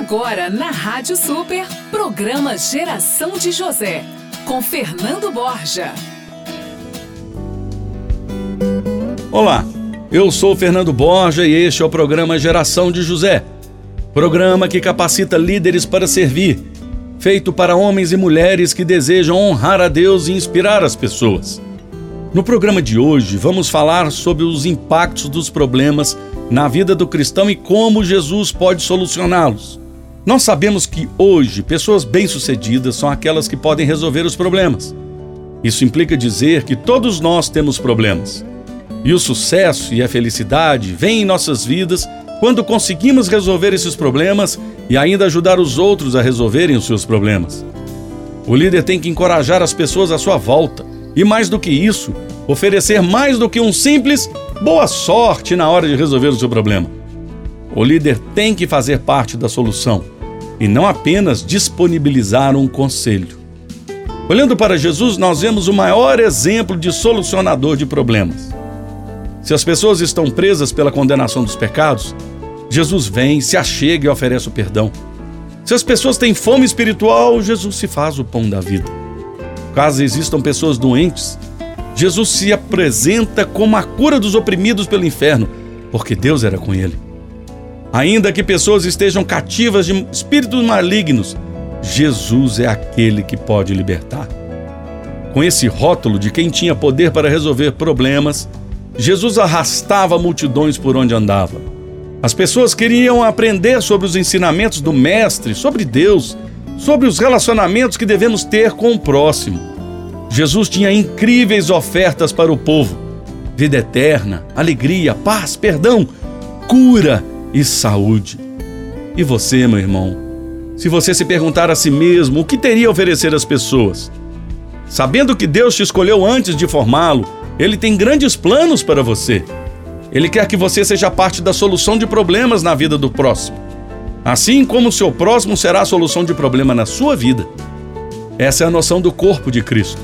Agora na Rádio Super, programa Geração de José, com Fernando Borja. Olá, eu sou Fernando Borja e este é o programa Geração de José. Programa que capacita líderes para servir, feito para homens e mulheres que desejam honrar a Deus e inspirar as pessoas. No programa de hoje, vamos falar sobre os impactos dos problemas na vida do cristão e como Jesus pode solucioná-los. Nós sabemos que hoje pessoas bem-sucedidas são aquelas que podem resolver os problemas. Isso implica dizer que todos nós temos problemas. E o sucesso e a felicidade vêm em nossas vidas quando conseguimos resolver esses problemas e ainda ajudar os outros a resolverem os seus problemas. O líder tem que encorajar as pessoas à sua volta e, mais do que isso, oferecer mais do que um simples boa sorte na hora de resolver o seu problema. O líder tem que fazer parte da solução e não apenas disponibilizar um conselho. Olhando para Jesus, nós vemos o maior exemplo de solucionador de problemas. Se as pessoas estão presas pela condenação dos pecados, Jesus vem, se achega e oferece o perdão. Se as pessoas têm fome espiritual, Jesus se faz o pão da vida. Caso existam pessoas doentes, Jesus se apresenta como a cura dos oprimidos pelo inferno, porque Deus era com ele. Ainda que pessoas estejam cativas de espíritos malignos, Jesus é aquele que pode libertar. Com esse rótulo de quem tinha poder para resolver problemas, Jesus arrastava multidões por onde andava. As pessoas queriam aprender sobre os ensinamentos do Mestre, sobre Deus, sobre os relacionamentos que devemos ter com o próximo. Jesus tinha incríveis ofertas para o povo: vida eterna, alegria, paz, perdão, cura e saúde. E você, meu irmão, se você se perguntar a si mesmo o que teria a oferecer às pessoas, sabendo que Deus te escolheu antes de formá-lo, ele tem grandes planos para você. Ele quer que você seja parte da solução de problemas na vida do próximo. Assim como o seu próximo será a solução de problema na sua vida. Essa é a noção do corpo de Cristo.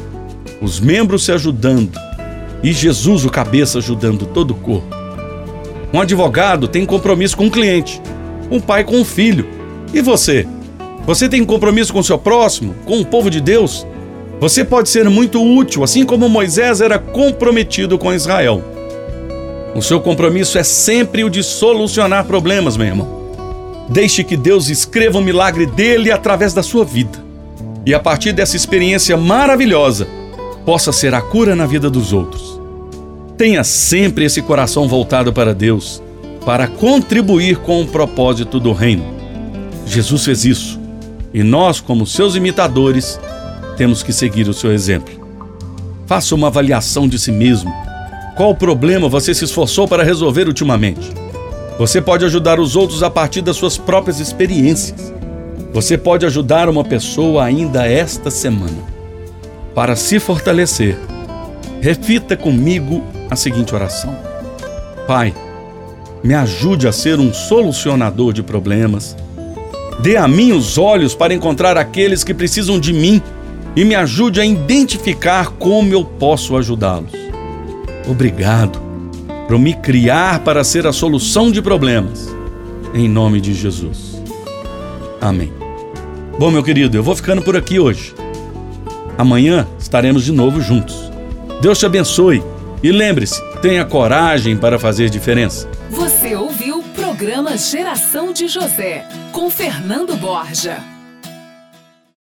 Os membros se ajudando e Jesus, o cabeça, ajudando todo o corpo. Um advogado tem compromisso com o cliente, um pai com o filho. E você? Você tem compromisso com o seu próximo, com o povo de Deus? Você pode ser muito útil, assim como Moisés era comprometido com Israel. O seu compromisso é sempre o de solucionar problemas, meu irmão. Deixe que Deus escreva o milagre dele através da sua vida. E a partir dessa experiência maravilhosa, possa ser a cura na vida dos outros. Tenha sempre esse coração voltado para Deus, para contribuir com o propósito do reino. Jesus fez isso e nós, como seus imitadores, temos que seguir o seu exemplo. Faça uma avaliação de si mesmo. Qual problema você se esforçou para resolver ultimamente? Você pode ajudar os outros a partir das suas próprias experiências. Você pode ajudar uma pessoa ainda esta semana. Para se fortalecer, refita comigo a seguinte oração: Pai, me ajude a ser um solucionador de problemas. Dê a mim os olhos para encontrar aqueles que precisam de mim e me ajude a identificar como eu posso ajudá-los. Obrigado por me criar para ser a solução de problemas. Em nome de Jesus. Amém. Bom, meu querido, eu vou ficando por aqui hoje. Amanhã estaremos de novo juntos. Deus te abençoe e lembre-se, tenha coragem para fazer diferença. Você ouviu o programa Geração de José, com Fernando Borja.